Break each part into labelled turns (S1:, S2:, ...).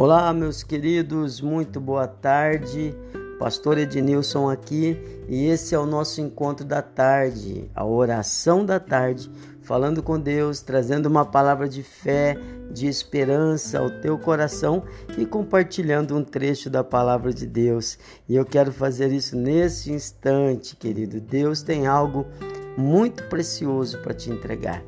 S1: Olá, meus queridos, muito boa tarde. Pastor Ednilson aqui e esse é o nosso encontro da tarde, a oração da tarde, falando com Deus, trazendo uma palavra de fé, de esperança ao teu coração e compartilhando um trecho da palavra de Deus. E eu quero fazer isso nesse instante, querido. Deus tem algo muito precioso para te entregar.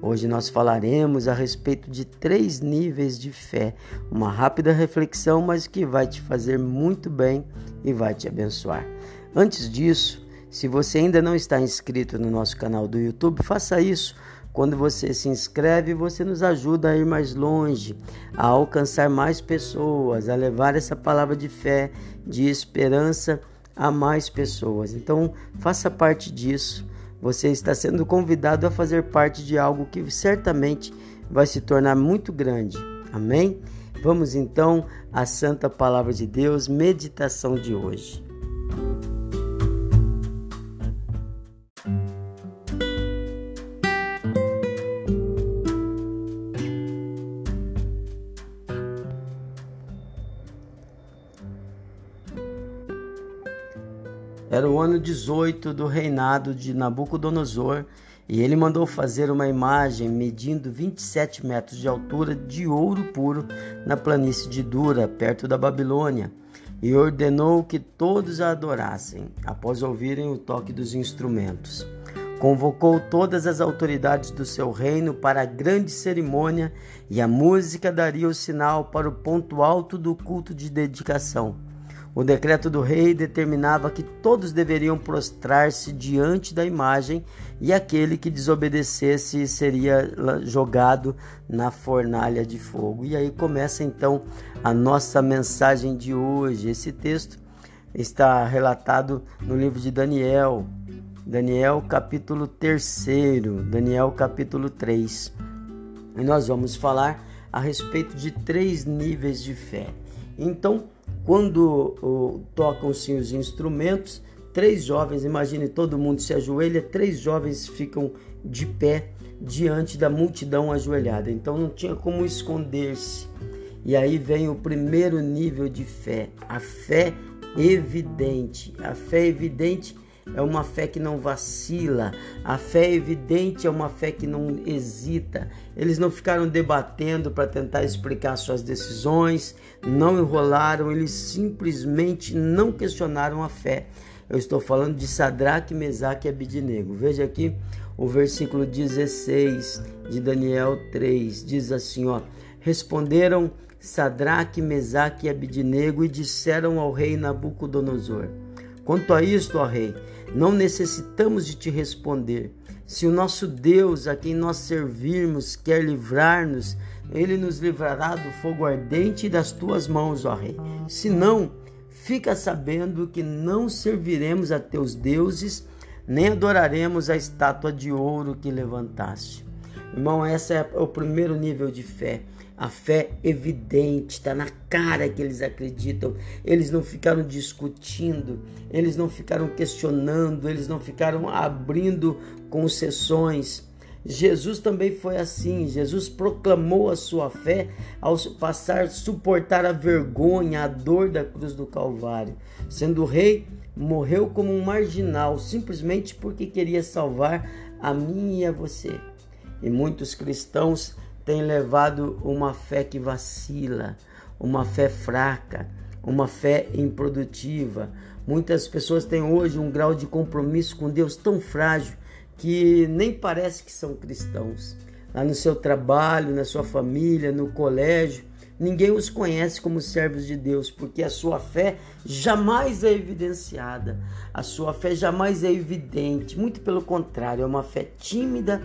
S1: Hoje nós falaremos a respeito de três níveis de fé. Uma rápida reflexão, mas que vai te fazer muito bem e vai te abençoar. Antes disso, se você ainda não está inscrito no nosso canal do YouTube, faça isso. Quando você se inscreve, você nos ajuda a ir mais longe, a alcançar mais pessoas, a levar essa palavra de fé, de esperança a mais pessoas. Então, faça parte disso você está sendo convidado a fazer parte de algo que certamente vai se tornar muito grande. Amém? Vamos então à Santa Palavra de Deus, meditação de hoje. Era o ano 18 do reinado de Nabucodonosor e ele mandou fazer uma imagem medindo 27 metros de altura de ouro puro na planície de Dura, perto da Babilônia, e ordenou que todos a adorassem, após ouvirem o toque dos instrumentos. Convocou todas as autoridades do seu reino para a grande cerimônia e a música daria o sinal para o ponto alto do culto de dedicação. O decreto do rei determinava que todos deveriam prostrar-se diante da imagem e aquele que desobedecesse seria jogado na fornalha de fogo. E aí começa então a nossa mensagem de hoje. Esse texto está relatado no livro de Daniel, Daniel capítulo 3, Daniel capítulo 3. E nós vamos falar a respeito de três níveis de fé. Então, quando tocam-se os instrumentos, três jovens, imagine todo mundo se ajoelha, três jovens ficam de pé diante da multidão ajoelhada. Então não tinha como esconder-se. E aí vem o primeiro nível de fé, a fé evidente. A fé evidente é uma fé que não vacila, a fé evidente é uma fé que não hesita. Eles não ficaram debatendo para tentar explicar suas decisões, não enrolaram, eles simplesmente não questionaram a fé. Eu estou falando de Sadraque, Mesaque e Abidinego. Veja aqui o versículo 16 de Daniel 3, diz assim, ó: Responderam Sadraque, Mesaque e Abidinego e disseram ao rei Nabucodonosor: Quanto a isto, ó rei, não necessitamos de te responder. Se o nosso Deus, a quem nós servirmos, quer livrar-nos, ele nos livrará do fogo ardente das tuas mãos, ó rei. Se não, fica sabendo que não serviremos a teus deuses, nem adoraremos a estátua de ouro que levantaste. Irmão, esse é o primeiro nível de fé. A fé evidente, está na cara que eles acreditam. Eles não ficaram discutindo, eles não ficaram questionando, eles não ficaram abrindo concessões. Jesus também foi assim. Jesus proclamou a sua fé ao passar suportar a vergonha, a dor da cruz do Calvário. Sendo rei, morreu como um marginal, simplesmente porque queria salvar a mim e a você. E muitos cristãos têm levado uma fé que vacila, uma fé fraca, uma fé improdutiva. Muitas pessoas têm hoje um grau de compromisso com Deus tão frágil que nem parece que são cristãos. Lá no seu trabalho, na sua família, no colégio, ninguém os conhece como servos de Deus, porque a sua fé jamais é evidenciada, a sua fé jamais é evidente, muito pelo contrário, é uma fé tímida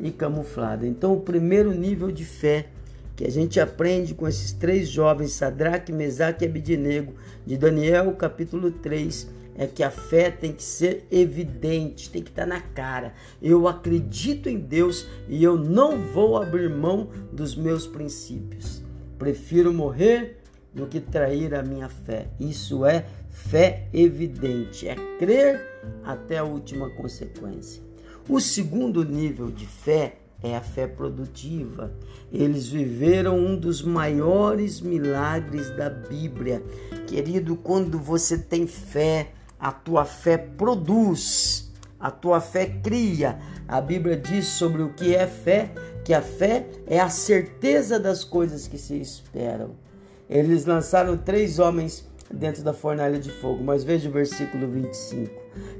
S1: e camuflada. Então, o primeiro nível de fé que a gente aprende com esses três jovens, Sadraque, Mesaque e Abidinego, de Daniel, capítulo 3, é que a fé tem que ser evidente, tem que estar na cara. Eu acredito em Deus e eu não vou abrir mão dos meus princípios. Prefiro morrer do que trair a minha fé. Isso é fé evidente, é crer até a última consequência. O segundo nível de fé é a fé produtiva. Eles viveram um dos maiores milagres da Bíblia. Querido, quando você tem fé, a tua fé produz, a tua fé cria. A Bíblia diz sobre o que é fé, que a fé é a certeza das coisas que se esperam. Eles lançaram três homens dentro da fornalha de fogo, mas veja o versículo 25.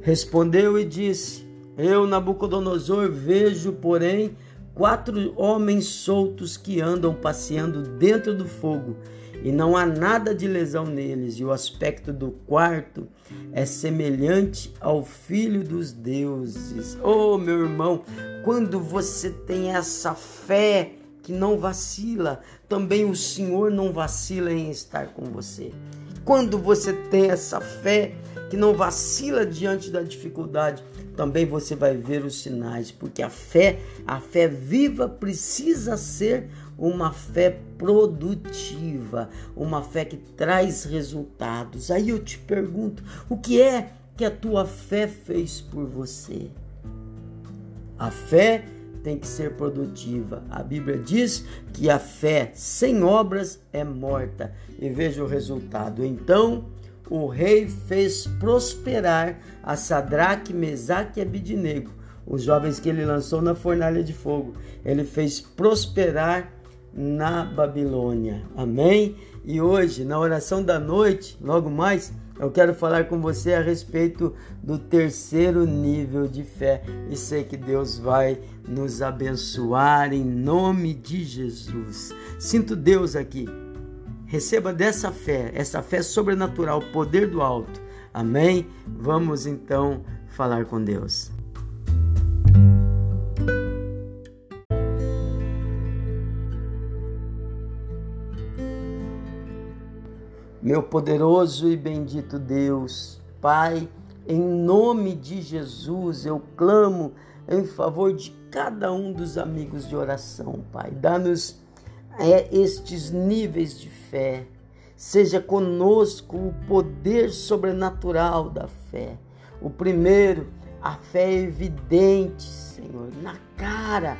S1: Respondeu e disse: Eu, Nabucodonosor, vejo, porém, quatro homens soltos que andam passeando dentro do fogo, e não há nada de lesão neles, e o aspecto do quarto é semelhante ao filho dos deuses. Oh, meu irmão, quando você tem essa fé que não vacila, também o Senhor não vacila em estar com você. Quando você tem essa fé que não vacila diante da dificuldade, também você vai ver os sinais, porque a fé, a fé viva precisa ser uma fé produtiva, uma fé que traz resultados. Aí eu te pergunto, o que é que a tua fé fez por você? A fé tem que ser produtiva. A Bíblia diz que a fé sem obras é morta. E veja o resultado. Então, o rei fez prosperar a Sadraque, Mesaque e Abidinego, os jovens que ele lançou na fornalha de fogo. Ele fez prosperar na Babilônia. Amém? E hoje, na oração da noite, logo mais, eu quero falar com você a respeito do terceiro nível de fé e sei que Deus vai nos abençoar em nome de Jesus. Sinto Deus aqui Receba dessa fé, essa fé sobrenatural, poder do alto. Amém? Vamos então falar com Deus. Meu poderoso e bendito Deus, Pai, em nome de Jesus eu clamo em favor de cada um dos amigos de oração, Pai. Dá-nos é estes níveis de fé. Seja conosco o poder sobrenatural da fé. O primeiro, a fé evidente, Senhor, na cara.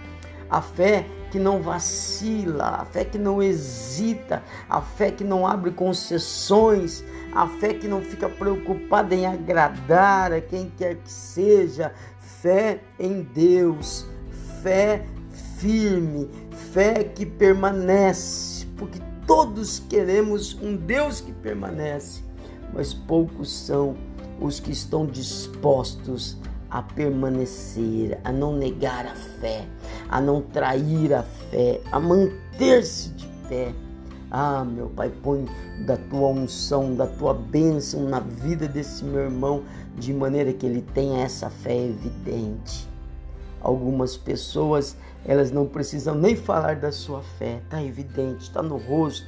S1: A fé que não vacila, a fé que não hesita, a fé que não abre concessões, a fé que não fica preocupada em agradar a quem quer que seja. Fé em Deus, fé firme, fé que permanece, porque todos queremos um Deus que permanece, mas poucos são os que estão dispostos a permanecer, a não negar a fé, a não trair a fé, a manter-se de pé. Ah, meu Pai, põe da tua unção, da tua bênção na vida desse meu irmão, de maneira que ele tenha essa fé evidente. Algumas pessoas, elas não precisam nem falar da sua fé, está evidente, está no rosto.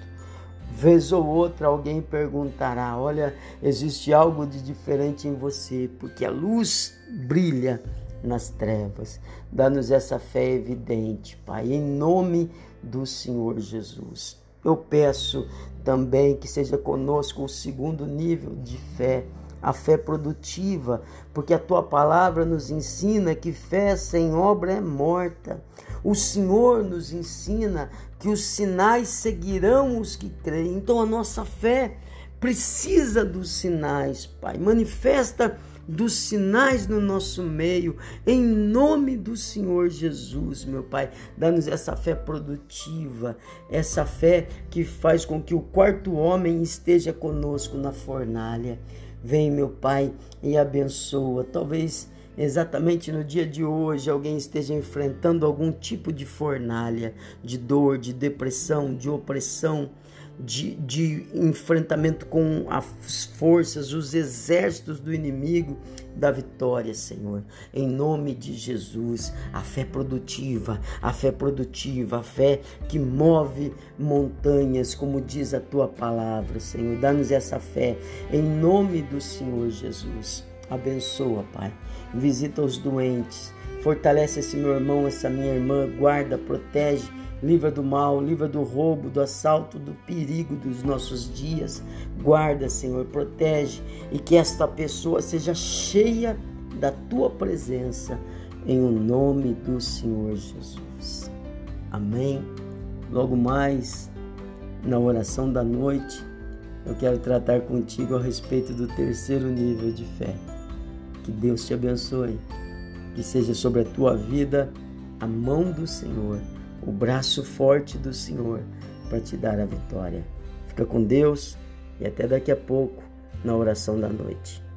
S1: Vez ou outra alguém perguntará: Olha, existe algo de diferente em você, porque a luz brilha nas trevas. Dá-nos essa fé evidente, Pai, em nome do Senhor Jesus. Eu peço também que seja conosco o segundo nível de fé a fé produtiva, porque a tua palavra nos ensina que fé sem obra é morta. O Senhor nos ensina que os sinais seguirão os que creem. Então a nossa fé precisa dos sinais, Pai. Manifesta dos sinais no nosso meio, em nome do Senhor Jesus, meu Pai. Dá-nos essa fé produtiva, essa fé que faz com que o quarto homem esteja conosco na fornalha. Vem, meu Pai, e abençoa. Talvez exatamente no dia de hoje alguém esteja enfrentando algum tipo de fornalha, de dor, de depressão, de opressão, de, de enfrentamento com as forças, os exércitos do inimigo da vitória, Senhor. Em nome de Jesus, a fé produtiva, a fé produtiva, a fé que move montanhas, como diz a tua palavra, Senhor. Dá-nos essa fé em nome do Senhor Jesus. Abençoa, Pai. Visita os doentes. Fortalece esse meu irmão, essa minha irmã. Guarda, protege livra do mal, livra do roubo, do assalto, do perigo dos nossos dias. Guarda, Senhor, protege e que esta pessoa seja cheia da tua presença, em o nome do Senhor Jesus. Amém. Logo mais, na oração da noite, eu quero tratar contigo a respeito do terceiro nível de fé. Que Deus te abençoe, que seja sobre a tua vida a mão do Senhor, o braço forte do Senhor para te dar a vitória. Fica com Deus e até daqui a pouco na oração da noite.